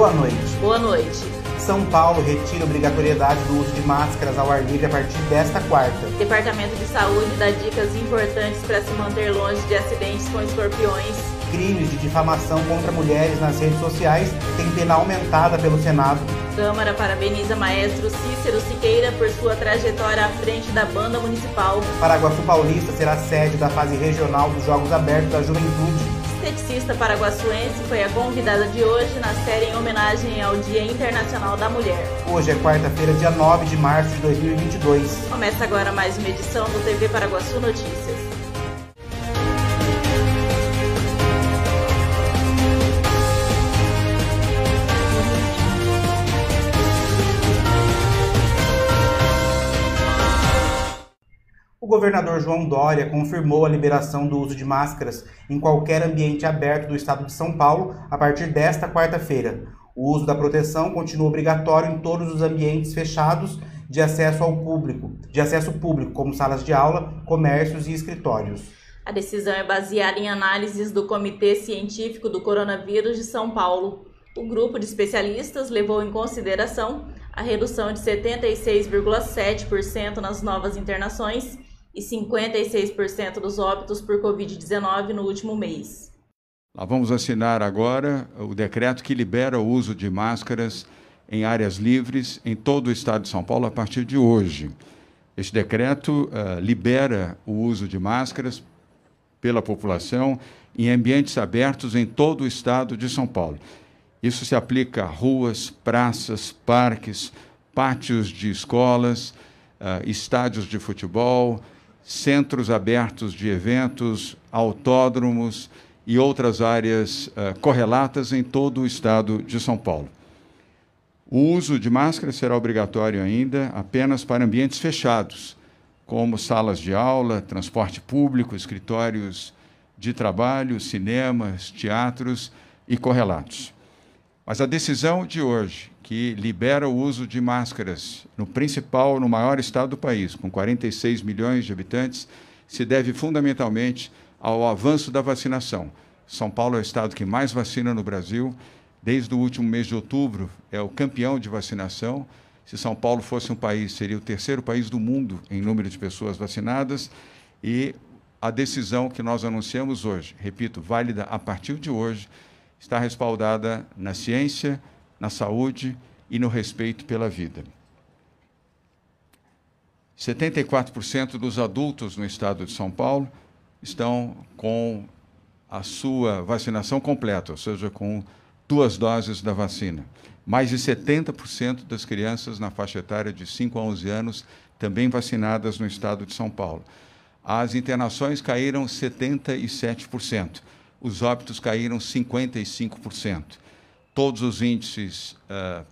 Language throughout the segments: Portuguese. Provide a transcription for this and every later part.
Boa noite. Boa noite. São Paulo retira obrigatoriedade do uso de máscaras ao ar livre a partir desta quarta. Departamento de Saúde dá dicas importantes para se manter longe de acidentes com escorpiões. Crimes de difamação contra mulheres nas redes sociais têm pena aumentada pelo Senado. Câmara parabeniza maestro Cícero Siqueira por sua trajetória à frente da banda municipal. Paraguaçu Paulista será sede da fase regional dos Jogos Abertos da Juventude esteticista paraguaçuense foi a convidada de hoje na série em homenagem ao Dia Internacional da Mulher. Hoje é quarta-feira, dia 9 de março de 2022. Começa agora mais uma edição do TV Paraguaçu Notícias. Governador João Dória confirmou a liberação do uso de máscaras em qualquer ambiente aberto do estado de São Paulo a partir desta quarta-feira. O uso da proteção continua obrigatório em todos os ambientes fechados de acesso ao público, de acesso público, como salas de aula, comércios e escritórios. A decisão é baseada em análises do Comitê Científico do Coronavírus de São Paulo. O grupo de especialistas levou em consideração a redução de 76,7% nas novas internações e 56% dos óbitos por Covid-19 no último mês. Nós vamos assinar agora o decreto que libera o uso de máscaras em áreas livres em todo o estado de São Paulo a partir de hoje. Este decreto uh, libera o uso de máscaras pela população em ambientes abertos em todo o estado de São Paulo. Isso se aplica a ruas, praças, parques, pátios de escolas, uh, estádios de futebol, centros abertos de eventos, autódromos e outras áreas uh, correlatas em todo o estado de São Paulo. O uso de máscara será obrigatório ainda apenas para ambientes fechados, como salas de aula, transporte público, escritórios de trabalho, cinemas, teatros e correlatos. Mas a decisão de hoje, que libera o uso de máscaras no principal, no maior estado do país, com 46 milhões de habitantes, se deve fundamentalmente ao avanço da vacinação. São Paulo é o estado que mais vacina no Brasil. Desde o último mês de outubro, é o campeão de vacinação. Se São Paulo fosse um país, seria o terceiro país do mundo em número de pessoas vacinadas. E a decisão que nós anunciamos hoje, repito, válida a partir de hoje, está respaldada na ciência, na saúde e no respeito pela vida. 74% dos adultos no estado de São Paulo estão com a sua vacinação completa, ou seja, com duas doses da vacina. Mais de 70% das crianças na faixa etária de 5 a 11 anos também vacinadas no estado de São Paulo. As internações caíram 77%, os óbitos caíram 55% todos os índices uh,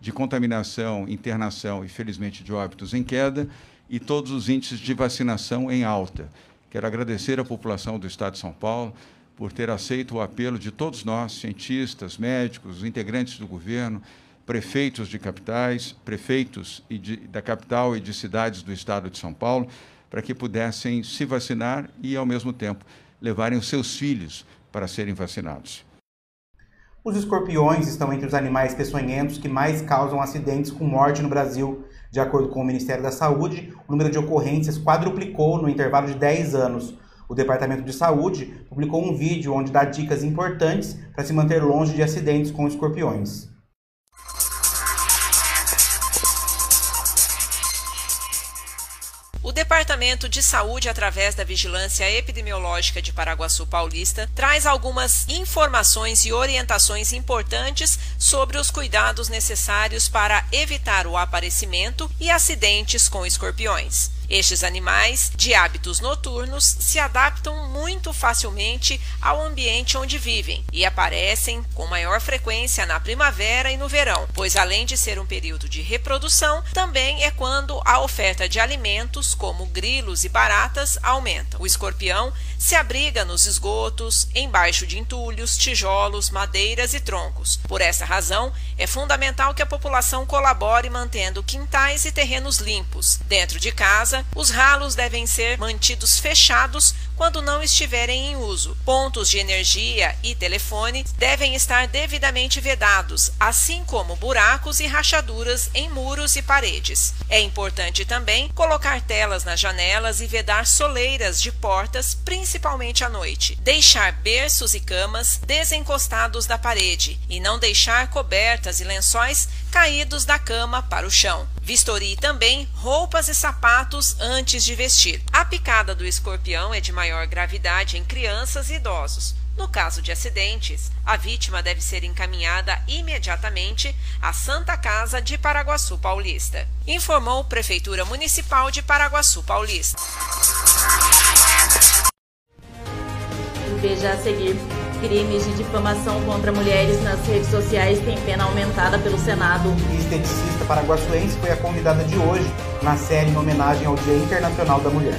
de contaminação, internação e, felizmente, de óbitos em queda e todos os índices de vacinação em alta. Quero agradecer à população do Estado de São Paulo por ter aceito o apelo de todos nós, cientistas, médicos, integrantes do governo, prefeitos de capitais, prefeitos de, da capital e de cidades do Estado de São Paulo, para que pudessem se vacinar e, ao mesmo tempo, levarem os seus filhos para serem vacinados. Os escorpiões estão entre os animais peçonhentos que mais causam acidentes com morte no Brasil. De acordo com o Ministério da Saúde, o número de ocorrências quadruplicou no intervalo de 10 anos. O Departamento de Saúde publicou um vídeo onde dá dicas importantes para se manter longe de acidentes com escorpiões. O Departamento de Saúde, através da Vigilância Epidemiológica de Paraguaçu Paulista, traz algumas informações e orientações importantes sobre os cuidados necessários para evitar o aparecimento e acidentes com escorpiões. Estes animais, de hábitos noturnos, se adaptam muito facilmente ao ambiente onde vivem e aparecem com maior frequência na primavera e no verão, pois além de ser um período de reprodução, também é quando a oferta de alimentos, como grilos e baratas, aumenta. O escorpião se abriga nos esgotos, embaixo de entulhos, tijolos, madeiras e troncos. Por essa razão, é fundamental que a população colabore mantendo quintais e terrenos limpos. Dentro de casa, os ralos devem ser mantidos fechados quando não estiverem em uso. Pontos de energia e telefone devem estar devidamente vedados, assim como buracos e rachaduras em muros e paredes. É importante também colocar telas nas janelas e vedar soleiras de portas, principalmente à noite. Deixar berços e camas desencostados da parede e não deixar cobertas e lençóis caídos da cama para o chão. Vistorie também roupas e sapatos antes de vestir. A picada do escorpião é de maior gravidade em crianças e idosos. No caso de acidentes, a vítima deve ser encaminhada imediatamente à Santa Casa de Paraguaçu Paulista, informou Prefeitura Municipal de Paraguaçu Paulista. Veja a seguir. Crimes de difamação contra mulheres nas redes sociais têm pena aumentada pelo Senado. E esteticista paraguaçuense foi a convidada de hoje na série em homenagem ao Dia Internacional da Mulher.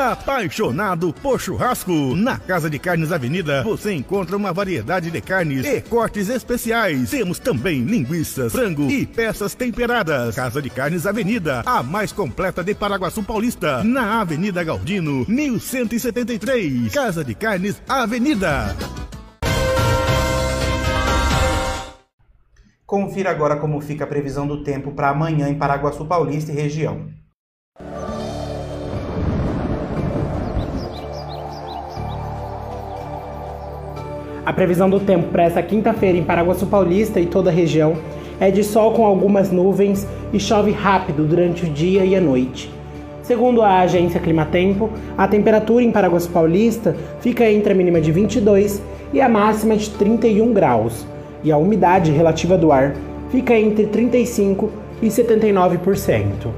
Apaixonado por churrasco? Na Casa de Carnes Avenida você encontra uma variedade de carnes e cortes especiais. Temos também linguiças, frango e peças temperadas. Casa de Carnes Avenida, a mais completa de Paraguaçu Paulista, na Avenida Galdino, 1173. Casa de Carnes Avenida. Confira agora como fica a previsão do tempo para amanhã em Paraguaçu Paulista e região. A previsão do tempo para essa quinta-feira em Paraguaçu Paulista e toda a região é de sol com algumas nuvens e chove rápido durante o dia e a noite. Segundo a agência Climatempo, a temperatura em Paraguaçu Paulista fica entre a mínima de 22 e a máxima de 31 graus, e a umidade relativa do ar fica entre 35 e 79%.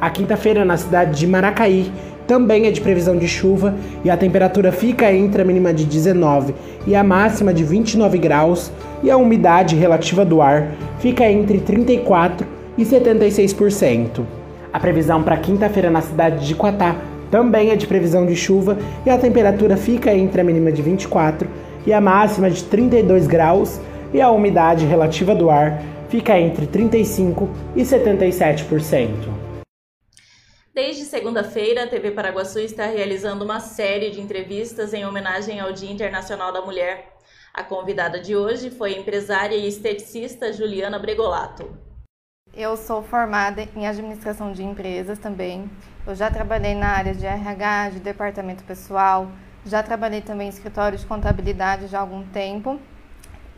A quinta-feira na cidade de Maracaí também é de previsão de chuva e a temperatura fica entre a mínima de 19 e a máxima de 29 graus e a umidade relativa do ar fica entre 34 e 76%. A previsão para quinta-feira na cidade de Quatá também é de previsão de chuva e a temperatura fica entre a mínima de 24 e a máxima de 32 graus e a umidade relativa do ar fica entre 35 e 77%. Desde segunda-feira, a TV Paraguaçu está realizando uma série de entrevistas em homenagem ao Dia Internacional da Mulher. A convidada de hoje foi a empresária e esteticista Juliana Bregolato. Eu sou formada em administração de empresas também. Eu já trabalhei na área de RH, de departamento pessoal, já trabalhei também em escritório de contabilidade já há algum tempo.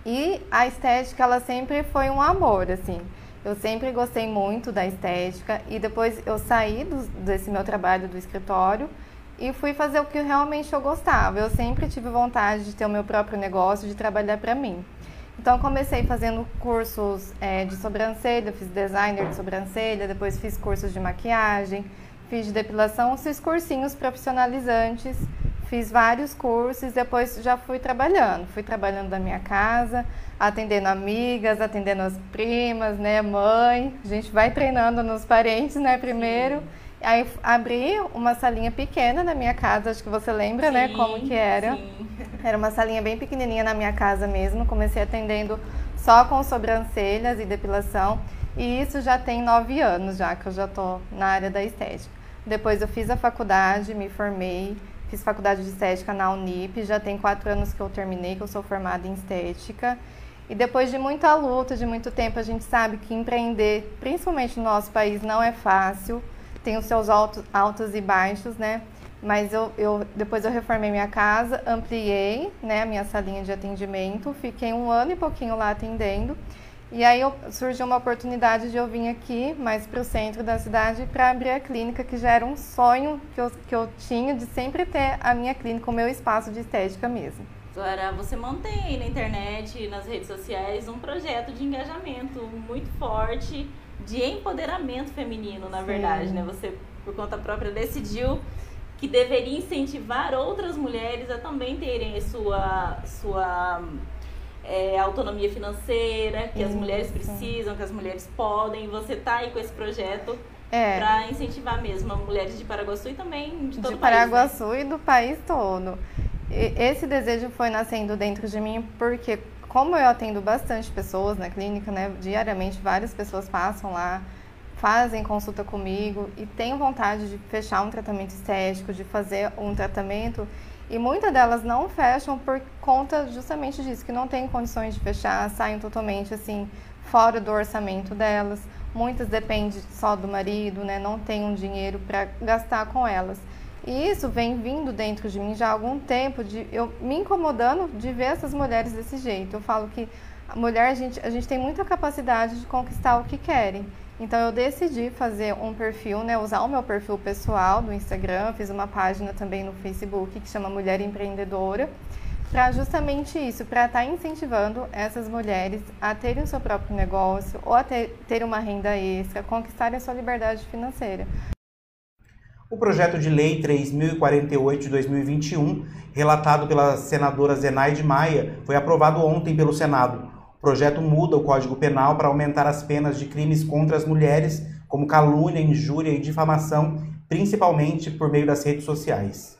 E a estética, ela sempre foi um amor, assim. Eu sempre gostei muito da estética e depois eu saí do, desse meu trabalho do escritório e fui fazer o que realmente eu gostava. Eu sempre tive vontade de ter o meu próprio negócio, de trabalhar para mim. Então comecei fazendo cursos é, de sobrancelha, fiz designer de sobrancelha, depois fiz cursos de maquiagem, fiz de depilação, fiz cursinhos profissionalizantes, fiz vários cursos, depois já fui trabalhando, fui trabalhando da minha casa, atendendo amigas, atendendo as primas, né, mãe. A gente vai treinando nos parentes, né, primeiro. Sim. Aí abri uma salinha pequena na minha casa, acho que você lembra, né, sim, né, como que era. Sim. Era uma salinha bem pequenininha na minha casa mesmo. Comecei atendendo só com sobrancelhas e depilação. E isso já tem nove anos já que eu já tô na área da estética. Depois eu fiz a faculdade, me formei, fiz faculdade de estética na Unip. Já tem quatro anos que eu terminei, que eu sou formada em estética. E depois de muita luta, de muito tempo, a gente sabe que empreender, principalmente no nosso país, não é fácil. Tem os seus altos, altos e baixos, né? Mas eu, eu, depois eu reformei minha casa, ampliei né, a minha salinha de atendimento, fiquei um ano e pouquinho lá atendendo. E aí surgiu uma oportunidade de eu vir aqui, mais para o centro da cidade, para abrir a clínica, que já era um sonho que eu, que eu tinha de sempre ter a minha clínica, o meu espaço de estética mesmo. Agora, você mantém na internet, nas redes sociais, um projeto de engajamento muito forte, de empoderamento feminino, na Sim. verdade, né? Você, por conta própria, decidiu que deveria incentivar outras mulheres a também terem sua, sua é, autonomia financeira, que as mulheres precisam, que as mulheres podem. Você está aí com esse projeto é. para incentivar mesmo as mulheres de Paraguaçu e também de todo de o país. De Paraguaçu né? e do país todo. E esse desejo foi nascendo dentro de mim porque, como eu atendo bastante pessoas na clínica, né, diariamente várias pessoas passam lá fazem consulta comigo e têm vontade de fechar um tratamento estético, de fazer um tratamento, e muitas delas não fecham por conta justamente disso, que não têm condições de fechar, saem totalmente assim fora do orçamento delas. Muitas dependem só do marido, né? Não tem um dinheiro para gastar com elas. E isso vem vindo dentro de mim já há algum tempo, de eu me incomodando de ver essas mulheres desse jeito. Eu falo que a mulher, a gente, a gente tem muita capacidade de conquistar o que querem. Então eu decidi fazer um perfil, né, usar o meu perfil pessoal do Instagram, fiz uma página também no Facebook que chama Mulher Empreendedora, para justamente isso, para estar tá incentivando essas mulheres a terem o seu próprio negócio ou a ter, ter uma renda extra, conquistarem a sua liberdade financeira. O projeto de lei 3048 de 2021, relatado pela senadora Zenaide Maia, foi aprovado ontem pelo Senado. O projeto muda o Código Penal para aumentar as penas de crimes contra as mulheres, como calúnia, injúria e difamação, principalmente por meio das redes sociais.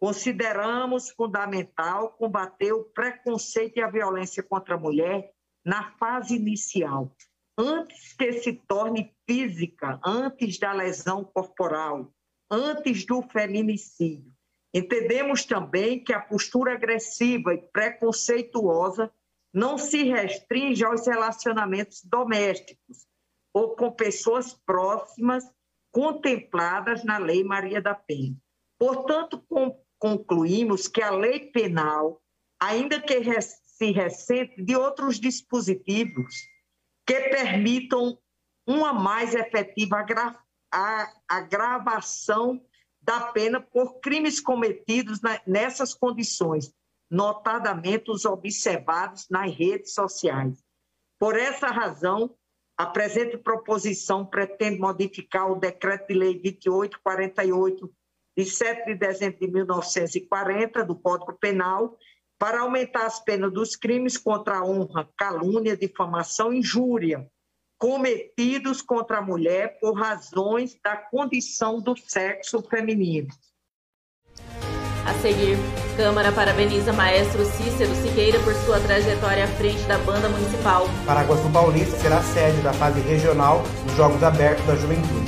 Consideramos fundamental combater o preconceito e a violência contra a mulher na fase inicial, antes que se torne física, antes da lesão corporal, antes do feminicídio. Entendemos também que a postura agressiva e preconceituosa não se restringe aos relacionamentos domésticos ou com pessoas próximas contempladas na Lei Maria da Penha. Portanto, concluímos que a lei penal, ainda que se ressente de outros dispositivos que permitam uma mais efetiva agra agravação da pena por crimes cometidos nessas condições, notadamente os observados nas redes sociais. Por essa razão, a presente proposição pretende modificar o Decreto de Lei 2848, de 7 de dezembro de 1940, do Código Penal, para aumentar as penas dos crimes contra a honra, calúnia, difamação e injúria, cometidos contra a mulher por razões da condição do sexo feminino. A seguir, Câmara parabeniza maestro Cícero Siqueira por sua trajetória à frente da banda municipal. Paraguaçu Paulista será sede da fase regional dos Jogos Abertos da Juventude.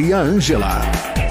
Maria Ângela.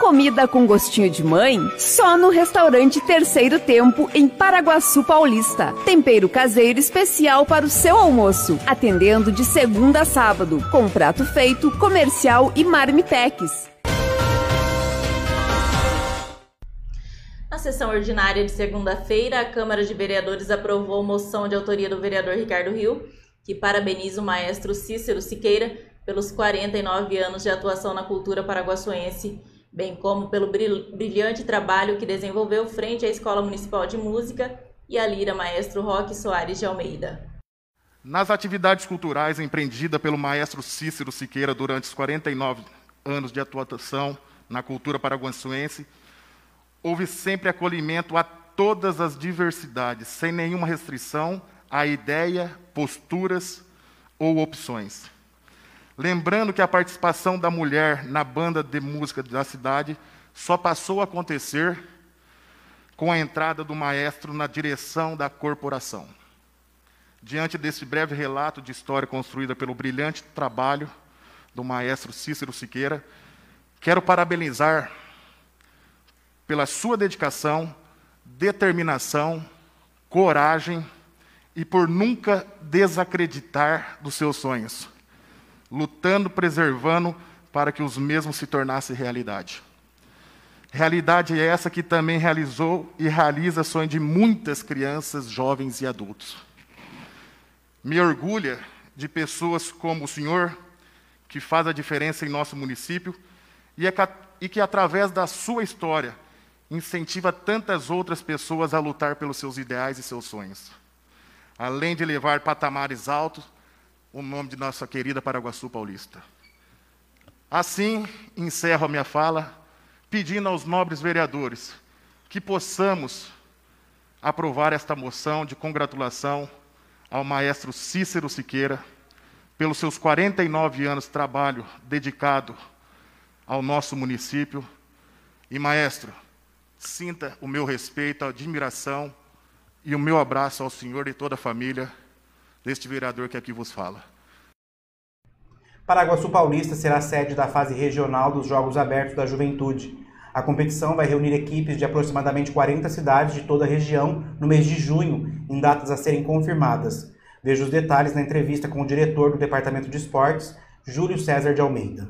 Comida com gostinho de mãe? Só no restaurante Terceiro Tempo, em Paraguaçu Paulista. Tempero caseiro especial para o seu almoço. Atendendo de segunda a sábado, com prato feito, comercial e marmitex. Na sessão ordinária de segunda-feira, a Câmara de Vereadores aprovou moção de autoria do vereador Ricardo Rio, que parabeniza o maestro Cícero Siqueira pelos 49 anos de atuação na cultura paraguaçuense, bem como pelo brilhante trabalho que desenvolveu frente à Escola Municipal de Música e à Lira Maestro Roque Soares de Almeida. Nas atividades culturais empreendidas pelo maestro Cícero Siqueira durante os 49 anos de atuação na cultura paraguaçuense, houve sempre acolhimento a todas as diversidades, sem nenhuma restrição a ideia, posturas ou opções. Lembrando que a participação da mulher na banda de música da cidade só passou a acontecer com a entrada do maestro na direção da corporação. Diante desse breve relato de história construída pelo brilhante trabalho do maestro Cícero Siqueira, quero parabenizar pela sua dedicação, determinação, coragem e por nunca desacreditar dos seus sonhos lutando, preservando para que os mesmos se tornassem realidade. Realidade é essa que também realizou e realiza sonho de muitas crianças, jovens e adultos. Me orgulha de pessoas como o senhor, que faz a diferença em nosso município e, é, e que, através da sua história, incentiva tantas outras pessoas a lutar pelos seus ideais e seus sonhos. Além de levar patamares altos, o nome de nossa querida Paraguaçu Paulista. Assim, encerro a minha fala, pedindo aos nobres vereadores que possamos aprovar esta moção de congratulação ao maestro Cícero Siqueira pelos seus 49 anos de trabalho dedicado ao nosso município. E, maestro, sinta o meu respeito, a admiração e o meu abraço ao senhor e toda a família deste vereador que aqui vos fala. Paraguaçu Paulista será sede da fase regional dos Jogos Abertos da Juventude. A competição vai reunir equipes de aproximadamente 40 cidades de toda a região no mês de junho, em datas a serem confirmadas. Veja os detalhes na entrevista com o diretor do Departamento de Esportes, Júlio César de Almeida.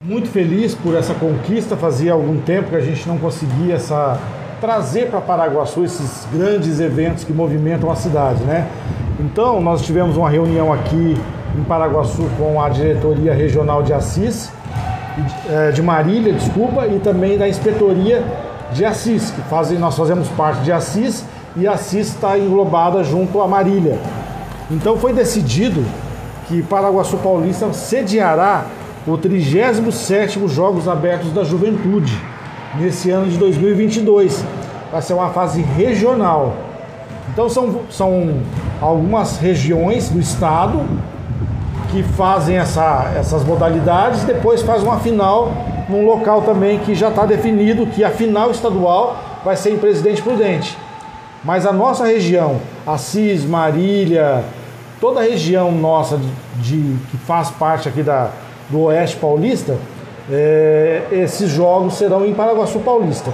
Muito feliz por essa conquista. Fazia algum tempo que a gente não conseguia essa trazer para Paraguaçu esses grandes eventos que movimentam a cidade, né? Então, nós tivemos uma reunião aqui em Paraguaçu com a diretoria regional de Assis, é, de Marília, desculpa, e também da inspetoria de Assis, que fazem, nós fazemos parte de Assis e Assis está englobada junto a Marília. Então foi decidido que Paraguaçu Paulista sediará o 37º Jogos Abertos da Juventude nesse ano de 2022. Vai ser uma fase regional. Então são, são algumas regiões do estado que fazem essa, essas modalidades, depois faz uma final num local também que já está definido que a final estadual vai ser em Presidente Prudente. Mas a nossa região, Assis, Marília, toda a região nossa de, de que faz parte aqui da, do Oeste Paulista, é, esses jogos serão em Paraguaçu Paulista.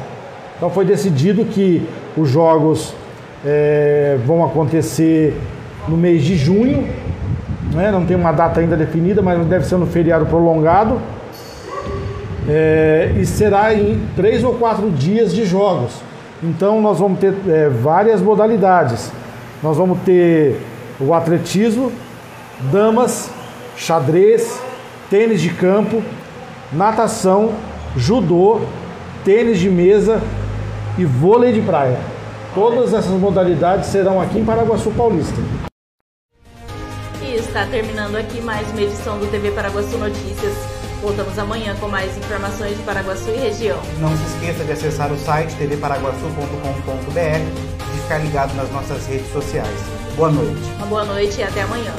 Então foi decidido que os jogos é, vão acontecer no mês de junho, né? não tem uma data ainda definida, mas deve ser no feriado prolongado. É, e será em três ou quatro dias de jogos. Então nós vamos ter é, várias modalidades. Nós vamos ter o atletismo, damas, xadrez, tênis de campo, natação, judô, tênis de mesa e vôlei de praia. Todas essas modalidades serão aqui em Paraguaçu Paulista. E está terminando aqui mais uma edição do TV Paraguaçu Notícias. Voltamos amanhã com mais informações de Paraguaçu e região. Não se esqueça de acessar o site tvparaguaçu.com.br e ficar ligado nas nossas redes sociais. Boa noite. Uma boa noite e até amanhã.